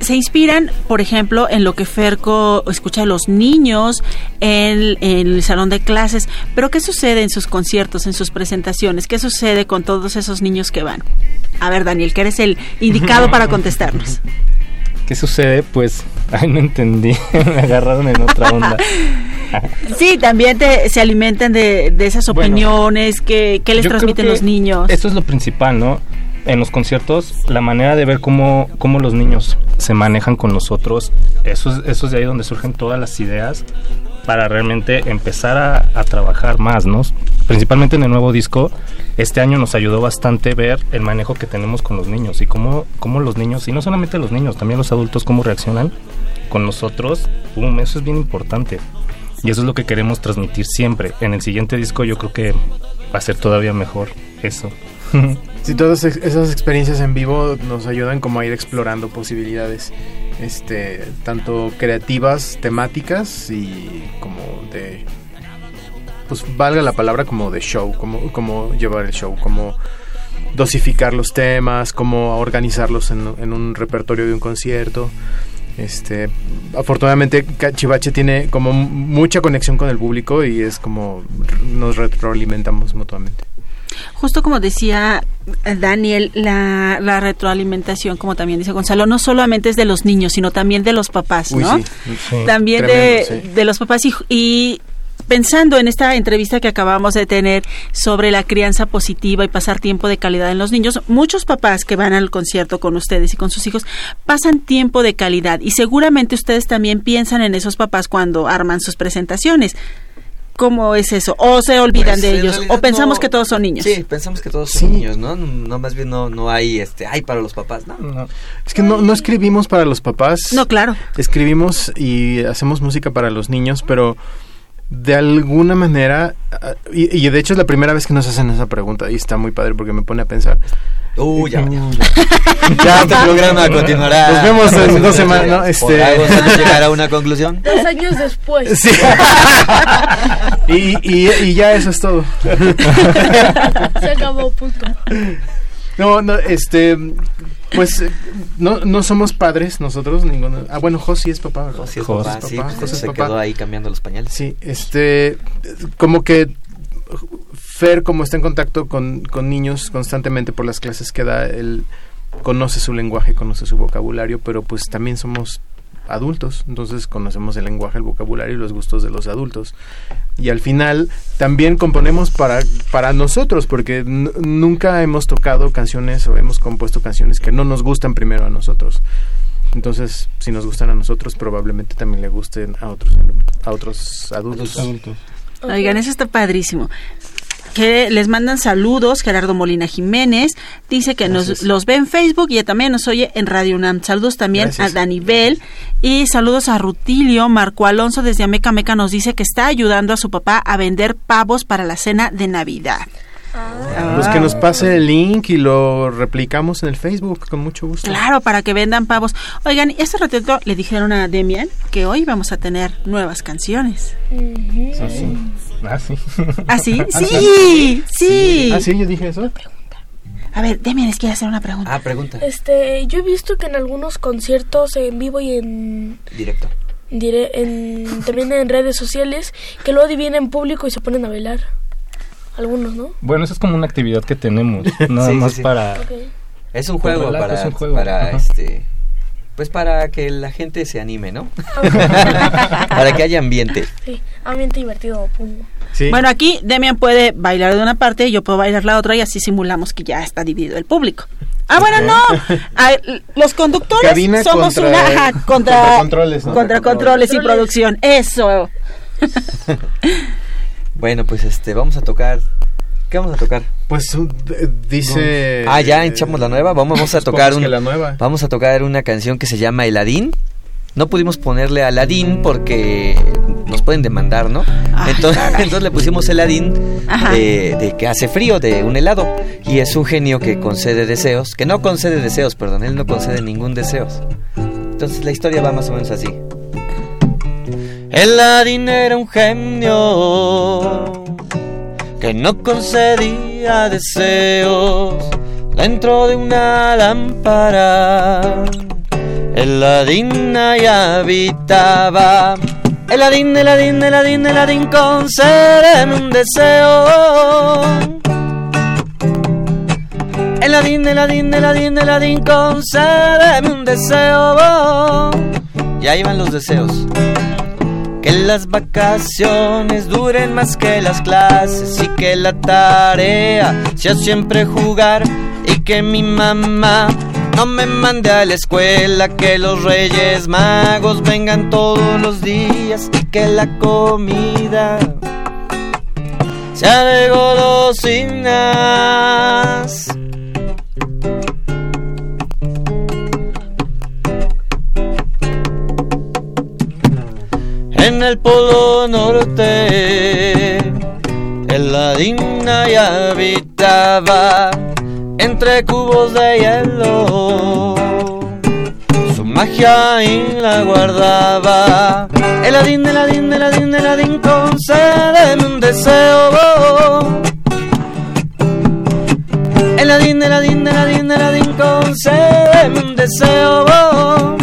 S2: Se inspiran, por ejemplo, en lo que Ferco escucha a los niños en, en el salón de clases. Pero ¿qué sucede en sus conciertos, en sus presentaciones? ¿Qué sucede con todos esos niños que van? A ver, Daniel, que eres el indicado para contestarnos.
S15: ¿Qué sucede? Pues, ay, no entendí. Me agarraron en otra onda.
S2: Sí, también te- se alimentan de, de esas opiniones que, que les transmiten
S15: que
S2: los niños.
S15: Esto es lo principal, ¿no? En los conciertos, la manera de ver cómo, cómo los niños se manejan con nosotros, eso es, eso es de ahí donde surgen todas las ideas para realmente empezar a, a trabajar más, ¿no? Principalmente en el nuevo disco, este año nos ayudó bastante ver el manejo que tenemos con los niños y cómo, cómo los niños, y no solamente los niños, también los adultos, cómo reaccionan con nosotros. Pum, eso es bien importante. Y eso es lo que queremos transmitir siempre. En el siguiente disco yo creo que va a ser todavía mejor eso.
S16: Sí, todas esas experiencias en vivo nos ayudan como a ir explorando posibilidades, este, tanto creativas, temáticas y como de, pues valga la palabra como de show, como, como llevar el show, como dosificar los temas, como organizarlos en, en un repertorio de un concierto. Este, afortunadamente Cachivache tiene como mucha conexión con el público y es como nos retroalimentamos mutuamente.
S2: Justo como decía eh, Daniel, la, la retroalimentación, como también dice Gonzalo, no solamente es de los niños, sino también de los papás,
S16: Uy,
S2: ¿no?
S16: sí, sí.
S2: También
S16: Tremendo,
S2: de,
S16: sí.
S2: de los papás y, y pensando en esta entrevista que acabamos de tener sobre la crianza positiva y pasar tiempo de calidad en los niños, muchos papás que van al concierto con ustedes y con sus hijos pasan tiempo de calidad y seguramente ustedes también piensan en esos papás cuando arman sus presentaciones. ¿Cómo es eso? ¿O se olvidan
S17: Pues,
S2: de ellos? ¿O pensamos
S17: no-
S2: que todos son niños?
S17: Sí, pensamos que todos son niños, ¿no? No, más bien no, no hay, este, hay para los papás, ¿no?
S16: Es que no, no escribimos para los papás.
S2: No, claro.
S16: Escribimos y hacemos música para los niños, pero de alguna manera, ah, y, y de hecho es la primera vez que nos hacen esa pregunta y está muy padre porque me pone a pensar.
S17: Uh, ya, ya.
S16: Ya,
S17: este programa continuará.
S16: Nos vemos en dos semanas, ¿no? Este...
S17: ¿Podrá Gonzalo llegar a una conclusión?
S1: Dos años después.
S16: Sí. y, y, y ya eso es todo.
S1: Se acabó, punto.
S16: No, no, este, pues no, no somos padres nosotros, ninguno. Ah, bueno, Josi es papá, ¿verdad?
S17: Josi es papá, sí, pues,
S16: Josi es
S17: se
S16: papá.
S17: quedó ahí cambiando los pañales.
S16: Sí, este, como que Fer, como está en contacto con, con niños constantemente por las clases que da, él conoce su lenguaje, conoce su vocabulario, pero pues también somos adultos, entonces conocemos el lenguaje, el vocabulario y los gustos de los adultos. Y al final también componemos para, para nosotros, porque nunca hemos tocado canciones o hemos compuesto canciones que no nos gustan primero a nosotros. Entonces, si nos gustan a nosotros, probablemente también le gusten a otros a otros adultos.
S2: Oigan, eso está padrísimo. Que les mandan saludos, Gerardo Molina Jiménez, dice que nos los ve en Facebook y también nos oye en Radio UNAM. Saludos también
S16: Gracias.
S2: a Danibel y saludos a Rutilio. Marco Alonso desde Ameca Meca nos dice que está ayudando a su papá a vender pavos para la cena de Navidad.
S16: Pues que nos pase el link y lo replicamos en el Facebook con mucho gusto.
S2: Claro, para que vendan pavos. Oigan, y este ratito le dijeron a Demian que hoy vamos a tener nuevas canciones.
S15: Ah, sí. Ah, sí.
S2: ¿Ah, sí?
S15: Ah,
S2: Sí, sí.
S16: Ah, sí, yo dije eso.
S2: A ver, Demian les quiere hacer una pregunta.
S17: Ah, pregunta.
S1: Este, yo he visto que en algunos conciertos en vivo y en,
S17: Directo.
S1: dire- en también en redes sociales que luego dividen en público y se ponen a bailar. Algunos, ¿no?
S15: Bueno, eso es como una actividad que tenemos, nada
S17: Sí, sí,
S15: más
S17: sí.
S15: para...
S17: Es un juego para,
S15: es un juego,
S17: para
S15: ajá.
S17: este pues para que la gente se anime, ¿no? para que haya ambiente.
S1: Sí, ambiente divertido, pongo.
S2: Bueno, aquí Demian puede bailar de una parte y yo puedo bailar la otra y así simulamos que ya está dividido el público. Ah, bueno, no. Los conductores
S16: Cabina
S2: somos
S16: contra-
S2: una ajá, contra,
S16: contra controles, ¿no?
S2: contra controles y producción. Eso.
S17: Bueno, pues este vamos a tocar ¿Qué vamos a tocar?
S16: Pues uh, dice
S17: Ah, ya echamos la nueva. Vamos, vamos a tocar un-
S16: que la nueva.
S17: Vamos a tocar una canción que se llama Eladín. No pudimos ponerle Aladín porque nos pueden demandar, ¿no? Entonces, entonces le pusimos Eladín de, de que hace frío, de un helado. Y es un genio que concede deseos, que no concede deseos, perdón, él no concede ningún deseo. Entonces la historia va más o menos así. Eladín era un genio que no concedía deseos dentro de una lámpara. Eladín ahí habitaba. Eladín, Eladín, Eladín, Eladín, concédeme un deseo. Eladín, Eladín, Eladín, Eladín, concédeme un deseo. Y ahí van los deseos. Que las vacaciones duren más que las clases y que la tarea sea siempre jugar y que mi mamá no me mande a la escuela, que los reyes magos vengan todos los días y que la comida sea de golosinas. En el polo norte, el ladina ya habitaba entre cubos de hielo. Su magia ahí la guardaba. Eladín, Eladín, Eladín, Eladín, concédeme un deseo. Eladín, Eladín, Eladín, Eladín, concédeme un deseo.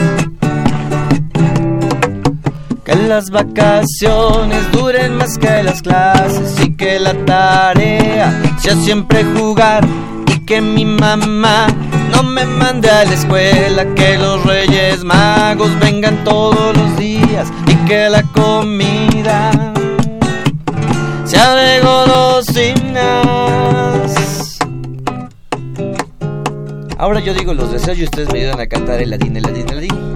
S17: Las vacaciones duren más que las clases y que la tarea sea siempre jugar y que mi mamá no me mande a la escuela, que los reyes magos vengan todos los días y que la comida sea de golosinas. Ahora yo digo los deseos y ustedes me ayudan a cantar el ladín, el ladín, el ladín.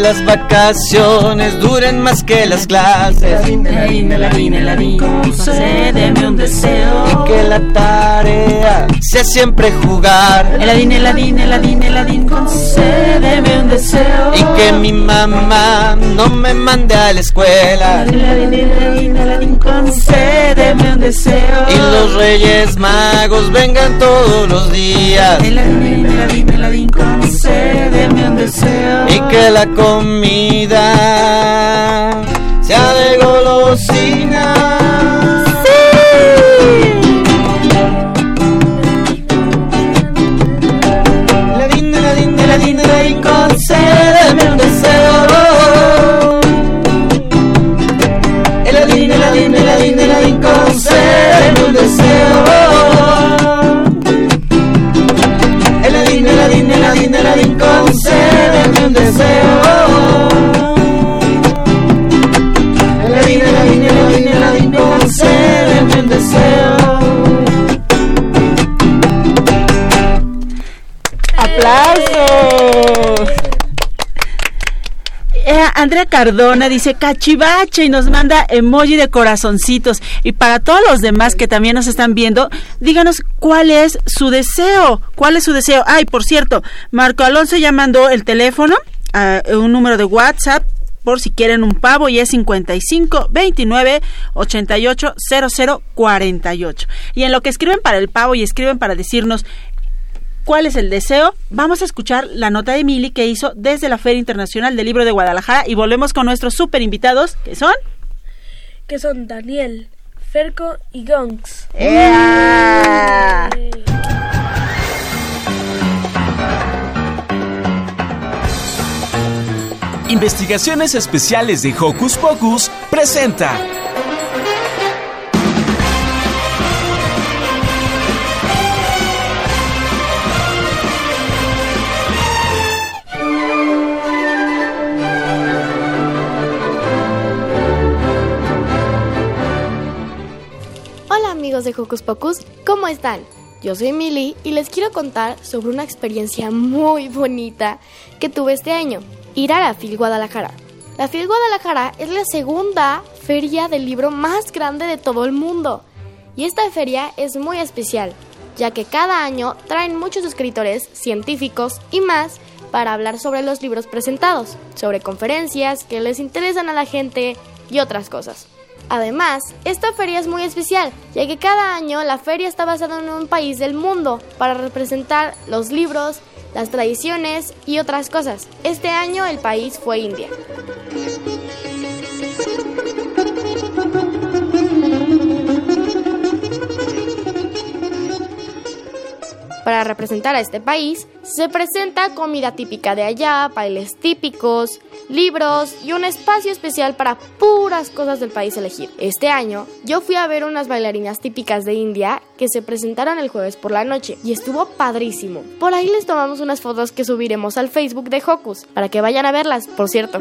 S17: Las vacaciones duren más que las clases.
S2: Concédeme un deseo.
S17: Y que la tarea sea siempre jugar.
S2: Eladín, Eladín, Eladín, Eladín, concédeme un deseo.
S17: Y que mi mamá no me mande a la escuela.
S2: Eladín, Eladín, Eladín, concédeme un deseo.
S17: Y los reyes magos vengan todos los días.
S2: Eladín, Eladín, Eladín, concédeme un deseo.
S17: Y que la comida, sea de golosina. La dinda, la dinda, la dinda y concédeme un deseo. La dinda, la dinda, la dinda y concédeme
S2: un
S13: deseo. La dinda, la dinda, la dinda y concédeme un deseo.
S2: Cardona dice cachivache y nos manda emoji de corazoncitos. Y para todos los demás que también nos están viendo, díganos cuál es su deseo. ¿Cuál es su deseo? Ay, por cierto, Marco Alonso ya mandó el teléfono, a un número de WhatsApp por si quieren un pavo y es 55 29 88 00 48. Y en lo que escriben para el pavo y escriben para decirnos cuál es el deseo, vamos a escuchar la nota de Mili que hizo desde la Feria Internacional del Libro de Guadalajara y volvemos con nuestros super invitados, que son
S1: Que son Daniel, Ferco y Gonks.
S2: ¡Ea!
S5: Investigaciones Especiales de Hocus Pocus presenta.
S18: Amigos de Hocus Pocus, ¿cómo están? Yo soy Milly y les quiero contar sobre una experiencia muy bonita que tuve este año, ir a la FIL Guadalajara. La FIL Guadalajara es la segunda feria del libro más grande de todo el mundo. Y esta feria es muy especial, ya que cada año traen muchos escritores, científicos y más para hablar sobre los libros presentados, sobre conferencias que les interesan a la gente y otras cosas. Además, esta feria es muy especial, ya que cada año la feria está basada en un país del mundo para representar los libros, las tradiciones y otras cosas. Este año el país fue India. Para representar a este país, se presenta comida típica de allá, bailes típicos, libros y un espacio especial para puras cosas del país elegir. Este año, yo fui a ver unas bailarinas típicas de India que se presentaron el jueves por la noche y estuvo padrísimo. Por ahí les tomamos unas fotos que subiremos al Facebook de Hocus para que vayan a verlas, por cierto.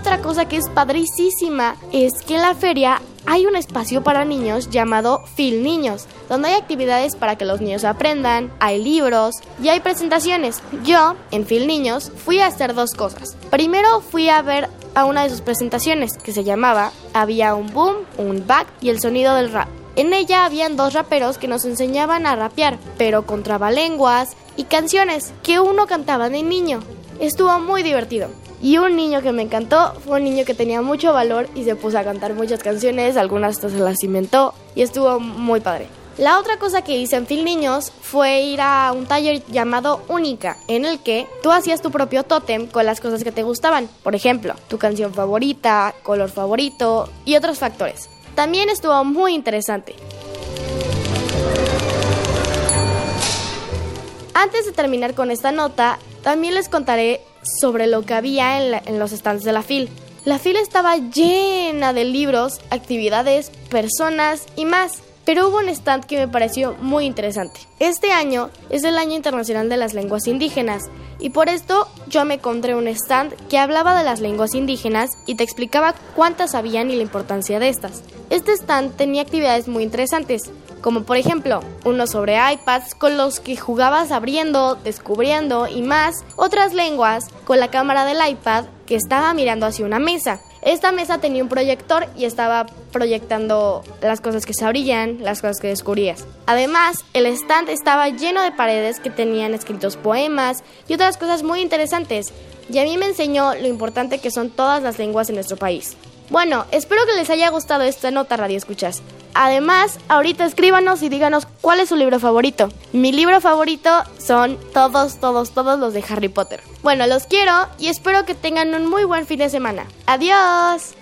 S18: Otra cosa que es padricísima es que en la feria hay un espacio para niños llamado Fil Niños, donde hay actividades para que los niños aprendan, hay libros y hay presentaciones. Yo, en Fil Niños, fui a hacer dos cosas. Primero fui a ver a una de sus presentaciones que se llamaba Había un boom, un back y el sonido del rap. En ella habían dos raperos que nos enseñaban a rapear, pero con trabalenguas y canciones que uno cantaba de niño. Estuvo muy divertido. Y un niño que me encantó fue un niño que tenía mucho valor y se puso a cantar muchas canciones, algunas hasta se las inventó y estuvo muy padre. La otra cosa que hice en Fil Niños fue ir a un taller llamado Única, en el que tú hacías tu propio tótem con las cosas que te gustaban. Por ejemplo, tu canción favorita, color favorito y otros factores. También estuvo muy interesante. Antes de terminar con esta nota, también les contaré sobre lo que había en, los stands de la FIL. La fila estaba llena de libros, actividades, personas y más. Pero hubo un stand que me pareció muy interesante. Este año es el Año Internacional de las Lenguas Indígenas y por esto yo me encontré un stand que hablaba de las lenguas indígenas y te explicaba cuántas habían y la importancia de estas. Este stand tenía actividades muy interesantes, como por ejemplo uno sobre iPads con los que jugabas abriendo, descubriendo y más, otras lenguas con la cámara del iPad que estaba mirando hacia una mesa. Esta mesa tenía un proyector y estaba proyectando las cosas que se abrían, las cosas que descubrías. Además, el stand estaba lleno de paredes que tenían escritos poemas y otras cosas muy interesantes. Y a mí me enseñó lo importante que son todas las lenguas en nuestro país. Bueno, espero que les haya gustado esta nota Radio Escuchas. Además, ahorita escríbanos y díganos cuál es su libro favorito. Mi libro favorito son todos, todos, todos los de Harry Potter. Bueno, los quiero y espero que tengan un muy buen fin de semana. Adiós.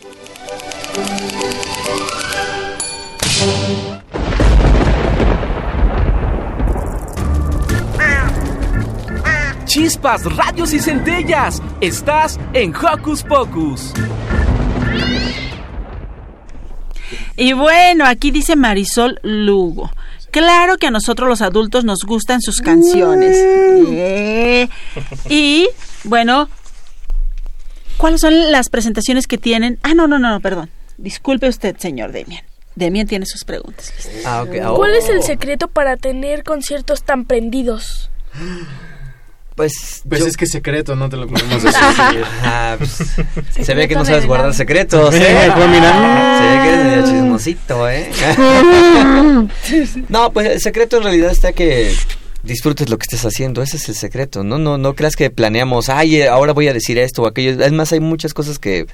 S5: Chispas, radios y centellas. Estás en Hocus Pocus.
S2: Y bueno, aquí dice Marisol Lugo. Claro que a nosotros los adultos nos gustan sus canciones. Eh. Y bueno, ¿cuáles son las presentaciones que tienen? Ah, no, no, no, no, perdón. Disculpe usted, señor Demian. Demian tiene sus preguntas.
S17: Ah, ok. Ah,
S1: ¿Cuál es
S17: oh.
S1: el secreto para tener conciertos tan prendidos?
S17: Pues,
S16: Pues
S17: yo-
S16: es que es secreto, no te lo podemos decir.
S17: Ah, pues, se ve que no sabes guardar secretos, ¿eh?
S16: Eh, pues mira.
S17: Se ve que eres medio chismosito, ¿eh? no, pues el secreto en realidad está que disfrutes lo que estés haciendo, ese es el secreto, ¿no? No, no creas que planeamos, ay, eh, ahora voy a decir esto o aquello. Es más, hay muchas cosas que,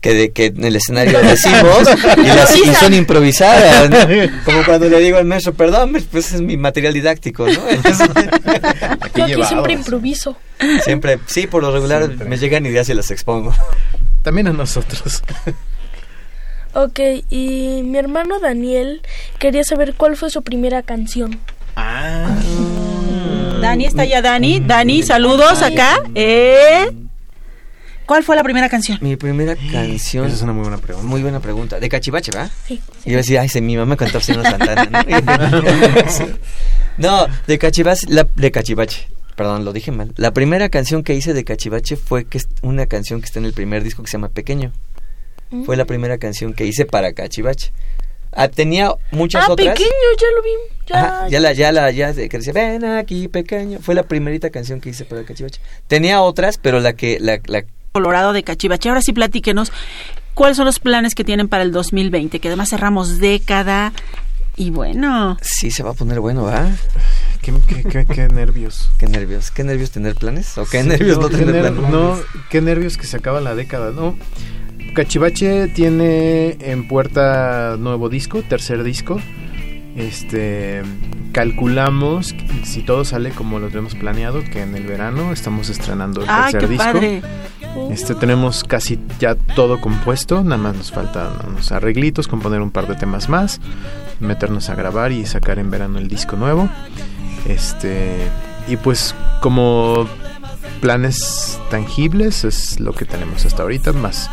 S17: que, de- que en el escenario decimos y, las, y son improvisadas, ¿no? Como cuando le digo al maestro, perdón, pues es mi material didáctico, ¿no? Entonces,
S1: aquí siempre improviso.
S17: siempre, sí, por lo regular me llegan ideas y las expongo.
S16: También a nosotros.
S1: Ok, y mi hermano Daniel quería saber cuál fue su primera canción.
S16: Ah.
S2: Dani, ¿está ya Dani? Dani, saludos acá. ¿Eh? ¿Cuál fue la primera canción?
S17: Mi primera canción.
S16: Esa es una muy buena pregunta.
S17: Muy buena pregunta. De Cachivache, ¿verdad?
S1: Sí.
S17: Y yo decía, ay, se, mi mamá cantó Seno Santana, ¿no? no, de Cachivache, la, de Cachivache. Perdón, lo dije mal. La primera canción que hice de Cachivache fue que es una canción que está en el primer disco que se llama Pequeño. Fue la primera canción que hice para Cachivache. Ah, tenía muchas
S1: ah,
S17: otras.
S1: pequeño, ya lo vi. Ya,
S17: Ajá, ya la, ya la, ya que decía, ven aquí, pequeño. Fue la primerita canción que hice para Cachivache. Tenía otras, pero la que, la, la
S2: Colorado de Cachivache. Ahora sí platíquenos cuáles son los planes que tienen para el 2020, que además cerramos década y bueno.
S17: Sí, se va a poner bueno, ¿va?
S16: Qué, qué- qué- qué nervios.
S17: Qué nervios. ¿Qué nervios tener planes? ¿O qué
S16: Sí,
S17: nervios no,
S16: qué
S17: tener
S16: ner-
S17: planes?
S16: no, qué nervios que se acaba la década, ¿no? Cachivache tiene en puerta nuevo disco, tercer disco. Este calculamos si todo sale como lo tenemos planeado que en el verano estamos estrenando el
S2: ¡Ah,
S16: tercer
S2: qué
S16: disco.
S2: padre!
S16: Este tenemos casi ya todo compuesto, nada más nos faltan unos arreglitos, componer un par de temas más, meternos a grabar y sacar en verano el disco nuevo. Este y pues como planes tangibles es lo que tenemos hasta ahorita, más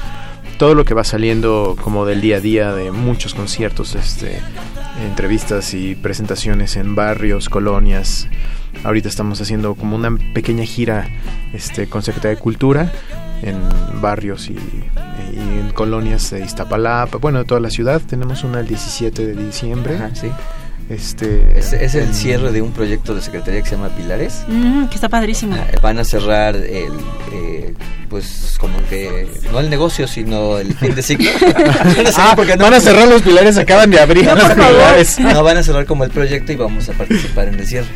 S16: todo lo que va saliendo como del día a día de muchos conciertos, este entrevistas y presentaciones en barrios, colonias. Ahorita estamos haciendo como una pequeña gira este, con Secretaría de Cultura en barrios y, y en colonias de Iztapalapa, bueno, de toda la ciudad. Tenemos una el 17 de diciembre.
S17: Ajá, sí.
S16: Este,
S17: Es, es el cierre de un proyecto de secretaría que se llama Pilares.
S2: Mm, que está padrísimo.
S17: Ah, Van a cerrar el, eh, pues como que, no el negocio, sino el fin de ciclo.
S16: Ah, porque van a cerrar los pilares, acaban de abrir
S17: No,
S16: los pilares.
S17: No, van a cerrar como el proyecto y vamos a participar en el cierre.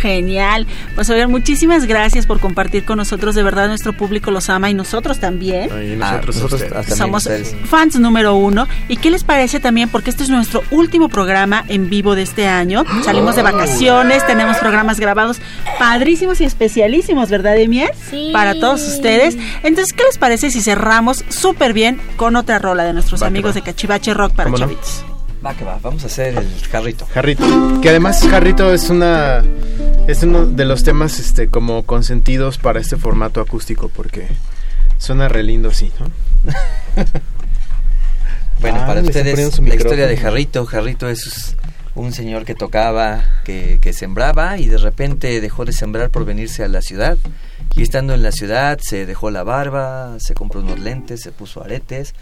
S2: Genial. Pues oigan, muchísimas gracias por compartir con nosotros. De verdad, nuestro público los ama y nosotros también.
S16: Y
S17: Ah,
S16: nosotros,
S17: nosotros
S16: ustedes.
S17: también,
S2: Somos
S17: ustedes.
S2: fans número uno. ¿Y qué les parece también? Porque este es nuestro último programa en vivo de este año. Salimos de vacaciones, tenemos programas grabados padrísimos y especialísimos, ¿verdad, Emiel?
S1: Sí.
S2: Para todos ustedes. Entonces, ¿qué les parece si cerramos súper bien con otra rola de nuestros
S16: Va
S2: amigos de Cachivache Rock para chavitos?
S17: Va que va, vamos a hacer el jarrito.
S16: Jarrito. Que además Jarrito es una es uno de los temas este como consentidos para este formato acústico porque suena re lindo así, ¿no?
S17: Bueno,
S16: Ah,
S17: para ustedes la historia de. Jarrito. Jarrito es un señor que tocaba, que, que sembraba y de repente dejó de sembrar por venirse a la ciudad. Y estando en la ciudad se dejó la barba, se compró unos lentes, se puso aretes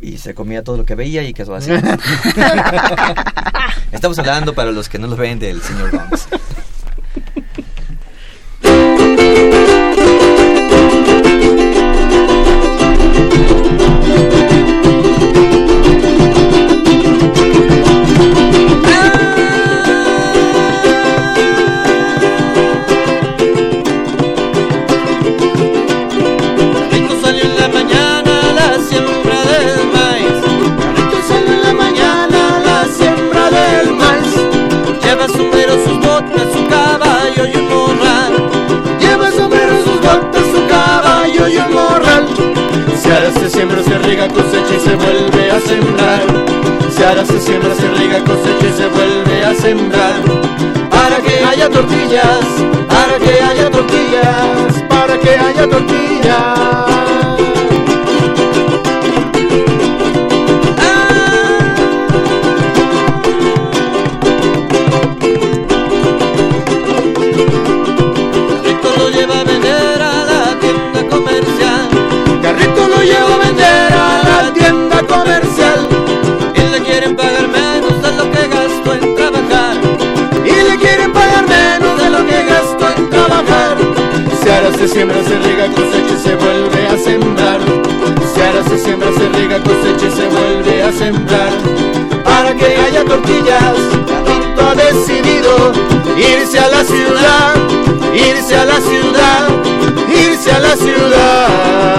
S17: y se comía todo lo que veía y quedó así. Estamos hablando para los que no lo ven del señor Bones.
S14: Riega, cosecha y se vuelve a sembrar. Se hará, se siembra, se riega, cosecha y se vuelve a sembrar. Para que haya tortillas, para que haya tortillas, siembra, se riega, cosecha y se vuelve a sembrar. Se ara, se siembra, se riega, cosecha y se vuelve a sembrar. Para que haya tortillas, Adicto ha decidido irse a la ciudad, irse a la ciudad, irse a la ciudad.